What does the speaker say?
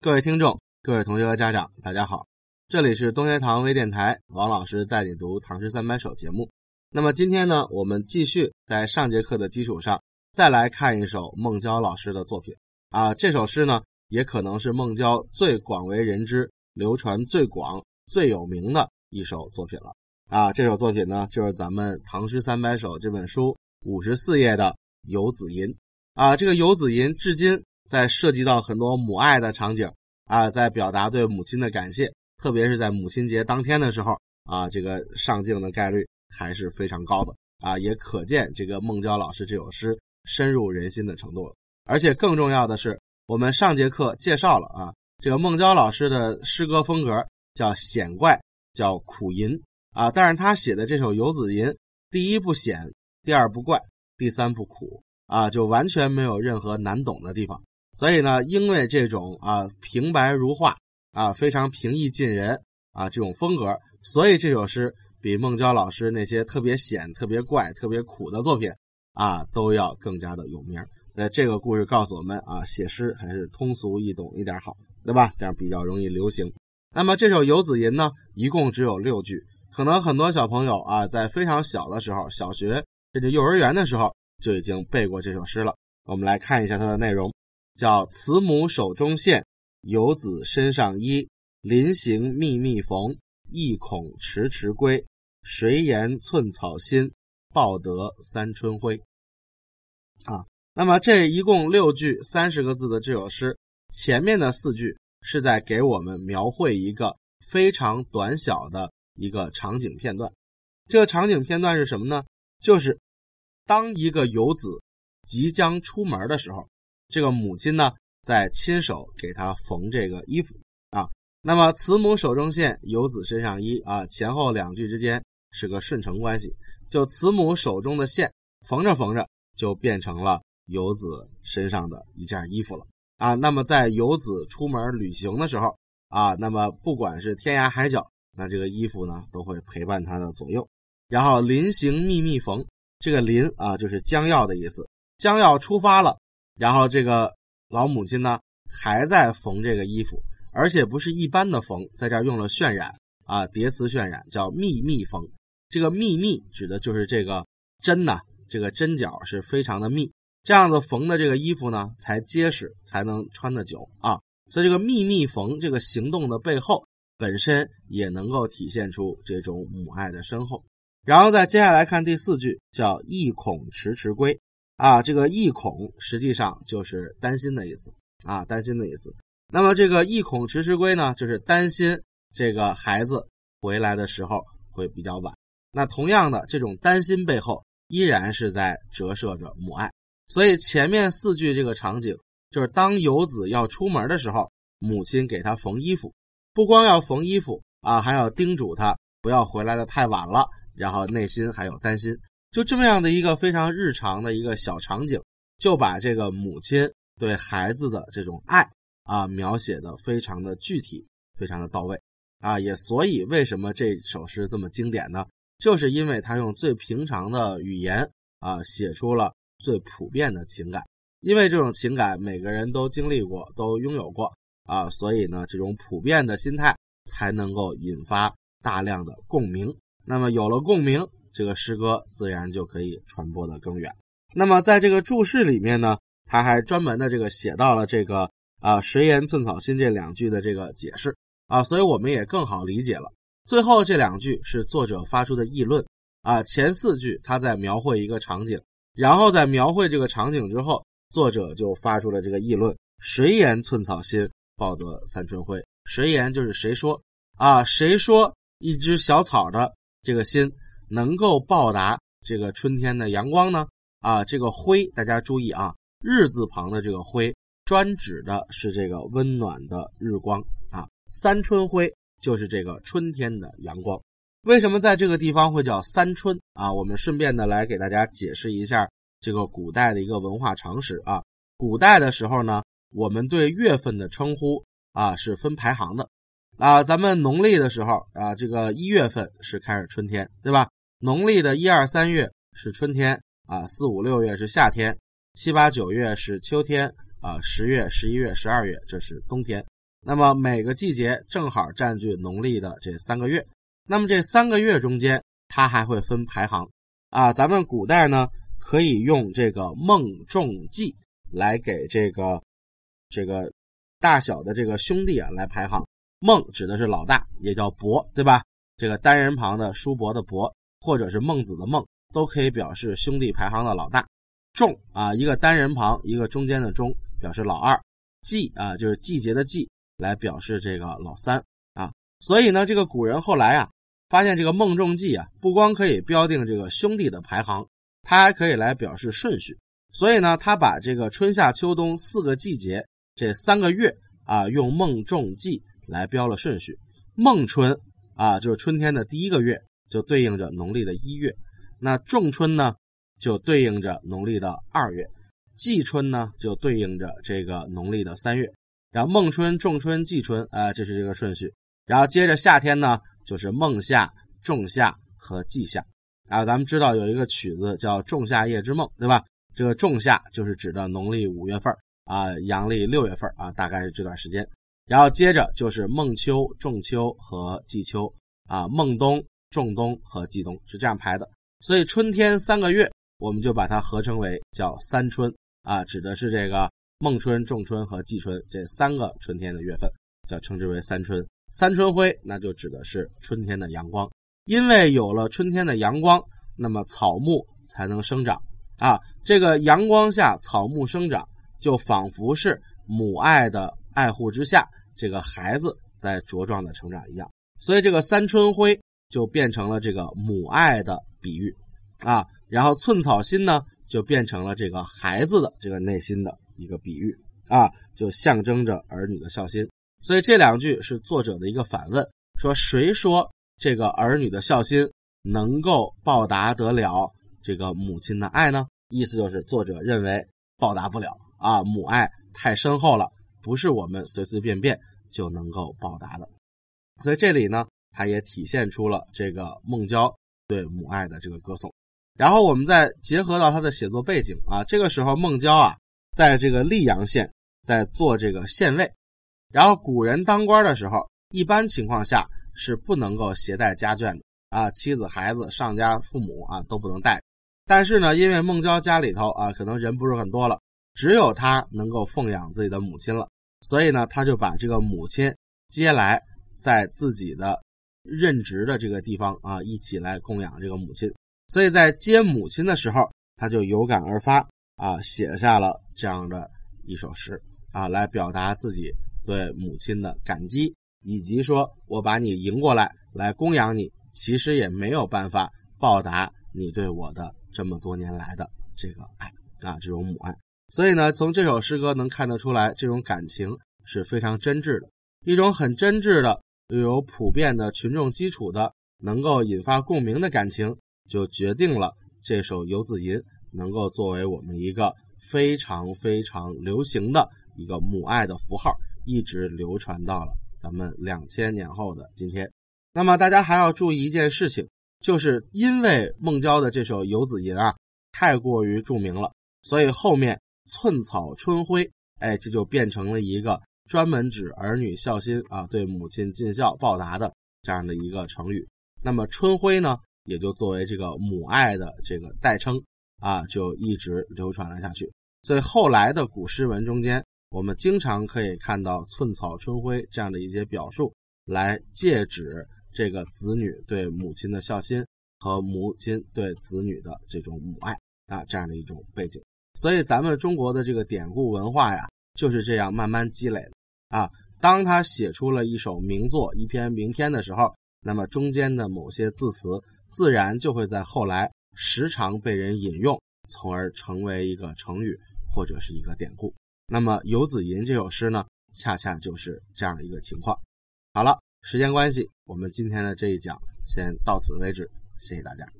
各位听众、各位同学和家长，大家好，这里是东学堂微电台，王老师带你读《唐诗三百首》节目。那么今天呢，我们继续在上节课的基础上，再来看一首孟郊老师的作品啊。这首诗呢，也可能是孟郊最广为人知、流传最广、最有名的一首作品了啊。这首作品呢，就是咱们《唐诗三百首》这本书五十四页的《游子吟》啊。这个《游子吟》至今。在涉及到很多母爱的场景啊，在表达对母亲的感谢，特别是在母亲节当天的时候啊，这个上镜的概率还是非常高的啊，也可见这个孟郊老师这首诗深入人心的程度了。而且更重要的是，我们上节课介绍了啊，这个孟郊老师的诗歌风格叫险怪，叫苦吟啊，但是他写的这首《游子吟》，第一不险，第二不怪，第三不苦啊，就完全没有任何难懂的地方。所以呢，因为这种啊平白如画啊非常平易近人啊这种风格，所以这首诗比孟郊老师那些特别险、特别怪、特别苦的作品啊都要更加的有名。呃，这个故事告诉我们啊，写诗还是通俗易懂一点好，对吧？这样比较容易流行。那么这首《游子吟》呢，一共只有六句，可能很多小朋友啊在非常小的时候，小学甚至幼儿园的时候就已经背过这首诗了。我们来看一下它的内容。叫慈母手中线，游子身上衣。临行密密缝，意恐迟迟归。谁言寸草心，报得三春晖。啊，那么这一共六句三十个字的这首诗，前面的四句是在给我们描绘一个非常短小的一个场景片段。这个场景片段是什么呢？就是当一个游子即将出门的时候。这个母亲呢，在亲手给他缝这个衣服啊。那么慈母手中线，游子身上衣啊。前后两句之间是个顺承关系，就慈母手中的线缝着缝着就变成了游子身上的一件衣服了啊。那么在游子出门旅行的时候啊，那么不管是天涯海角，那这个衣服呢都会陪伴他的左右。然后临行密密缝，这个临啊就是将要的意思，将要出发了。然后这个老母亲呢，还在缝这个衣服，而且不是一般的缝，在这儿用了渲染啊，叠词渲染，叫密密缝。这个密密指的就是这个针呐，这个针脚是非常的密，这样子缝的这个衣服呢，才结实，才能穿得久啊。所以这个密密缝这个行动的背后，本身也能够体现出这种母爱的深厚。然后再接下来看第四句，叫意恐迟迟归。啊，这个意恐实际上就是担心的意思啊，担心的意思。那么这个意恐迟迟归呢，就是担心这个孩子回来的时候会比较晚。那同样的，这种担心背后依然是在折射着母爱。所以前面四句这个场景，就是当游子要出门的时候，母亲给他缝衣服，不光要缝衣服啊，还要叮嘱他不要回来的太晚了，然后内心还有担心。就这么样的一个非常日常的一个小场景，就把这个母亲对孩子的这种爱啊描写的非常的具体，非常的到位啊。也所以为什么这首诗这么经典呢？就是因为他用最平常的语言啊写出了最普遍的情感。因为这种情感每个人都经历过，都拥有过啊，所以呢，这种普遍的心态才能够引发大量的共鸣。那么有了共鸣。这个诗歌自然就可以传播的更远。那么在这个注释里面呢，他还专门的这个写到了这个啊“谁言寸草心”这两句的这个解释啊，所以我们也更好理解了。最后这两句是作者发出的议论啊，前四句他在描绘一个场景，然后在描绘这个场景之后，作者就发出了这个议论：“谁言寸草心，报得三春晖？”谁言就是谁说啊？谁说一只小草的这个心？能够报答这个春天的阳光呢？啊，这个辉，大家注意啊，日字旁的这个辉，专指的是这个温暖的日光啊。三春晖就是这个春天的阳光。为什么在这个地方会叫三春啊？我们顺便的来给大家解释一下这个古代的一个文化常识啊。古代的时候呢，我们对月份的称呼啊是分排行的啊。咱们农历的时候啊，这个一月份是开始春天，对吧？农历的一二三月是春天啊，四五六月是夏天，七八九月是秋天啊，十月、十一月、十二月这是冬天。那么每个季节正好占据农历的这三个月。那么这三个月中间，它还会分排行啊。咱们古代呢，可以用这个孟仲季来给这个这个大小的这个兄弟啊来排行。孟指的是老大，也叫伯，对吧？这个单人旁的叔伯的伯，或者是孟子的孟，都可以表示兄弟排行的老大。仲啊，一个单人旁，一个中间的中，表示老二。季啊，就是季节的季，来表示这个老三啊。所以呢，这个古人后来啊，发现这个孟仲季啊，不光可以标定这个兄弟的排行，它还可以来表示顺序。所以呢，他把这个春夏秋冬四个季节这三个月啊，用孟仲季。来标了顺序，孟春啊，就是春天的第一个月，就对应着农历的一月；那仲春呢，就对应着农历的二月；季春呢，就对应着这个农历的三月。然后孟春、仲春、季春，啊，这是这个顺序。然后接着夏天呢，就是孟夏、仲夏和季夏。啊，咱们知道有一个曲子叫《仲夏夜之梦》，对吧？这个仲夏就是指的农历五月份啊，阳历六月份啊，大概是这段时间。然后接着就是孟秋、仲秋和季秋啊，孟冬、仲冬和季冬是这样排的。所以春天三个月，我们就把它合称为叫三春啊，指的是这个孟春、仲春和季春这三个春天的月份，叫称之为三春。三春晖，那就指的是春天的阳光。因为有了春天的阳光，那么草木才能生长啊。这个阳光下草木生长，就仿佛是母爱的爱护之下。这个孩子在茁壮的成长一样，所以这个三春晖就变成了这个母爱的比喻啊，然后寸草心呢就变成了这个孩子的这个内心的一个比喻啊，就象征着儿女的孝心。所以这两句是作者的一个反问，说谁说这个儿女的孝心能够报答得了这个母亲的爱呢？意思就是作者认为报答不了啊，母爱太深厚了。不是我们随随便便就能够报答的，所以这里呢，它也体现出了这个孟郊对母爱的这个歌颂。然后我们再结合到他的写作背景啊，这个时候孟郊啊，在这个溧阳县在做这个县尉。然后古人当官的时候，一般情况下是不能够携带家眷的啊，妻子、孩子、上家父母啊都不能带。但是呢，因为孟郊家里头啊，可能人不是很多了，只有他能够奉养自己的母亲了。所以呢，他就把这个母亲接来，在自己的任职的这个地方啊，一起来供养这个母亲。所以在接母亲的时候，他就有感而发啊，写下了这样的一首诗啊，来表达自己对母亲的感激，以及说我把你迎过来，来供养你，其实也没有办法报答你对我的这么多年来的这个爱啊，这种母爱。所以呢，从这首诗歌能看得出来，这种感情是非常真挚的，一种很真挚的、又有普遍的群众基础的、能够引发共鸣的感情，就决定了这首《游子吟》能够作为我们一个非常非常流行的一个母爱的符号，一直流传到了咱们两千年后的今天。那么大家还要注意一件事情，就是因为孟郊的这首《游子吟》啊，太过于著名了，所以后面。寸草春晖，哎，这就变成了一个专门指儿女孝心啊，对母亲尽孝报答的这样的一个成语。那么春晖呢，也就作为这个母爱的这个代称啊，就一直流传了下去。所以后来的古诗文中间，我们经常可以看到寸草春晖这样的一些表述，来借指这个子女对母亲的孝心和母亲对子女的这种母爱啊，这样的一种背景。所以，咱们中国的这个典故文化呀，就是这样慢慢积累的啊。当他写出了一首名作、一篇名篇的时候，那么中间的某些字词，自然就会在后来时常被人引用，从而成为一个成语或者是一个典故。那么《游子吟》这首诗呢，恰恰就是这样一个情况。好了，时间关系，我们今天的这一讲先到此为止，谢谢大家。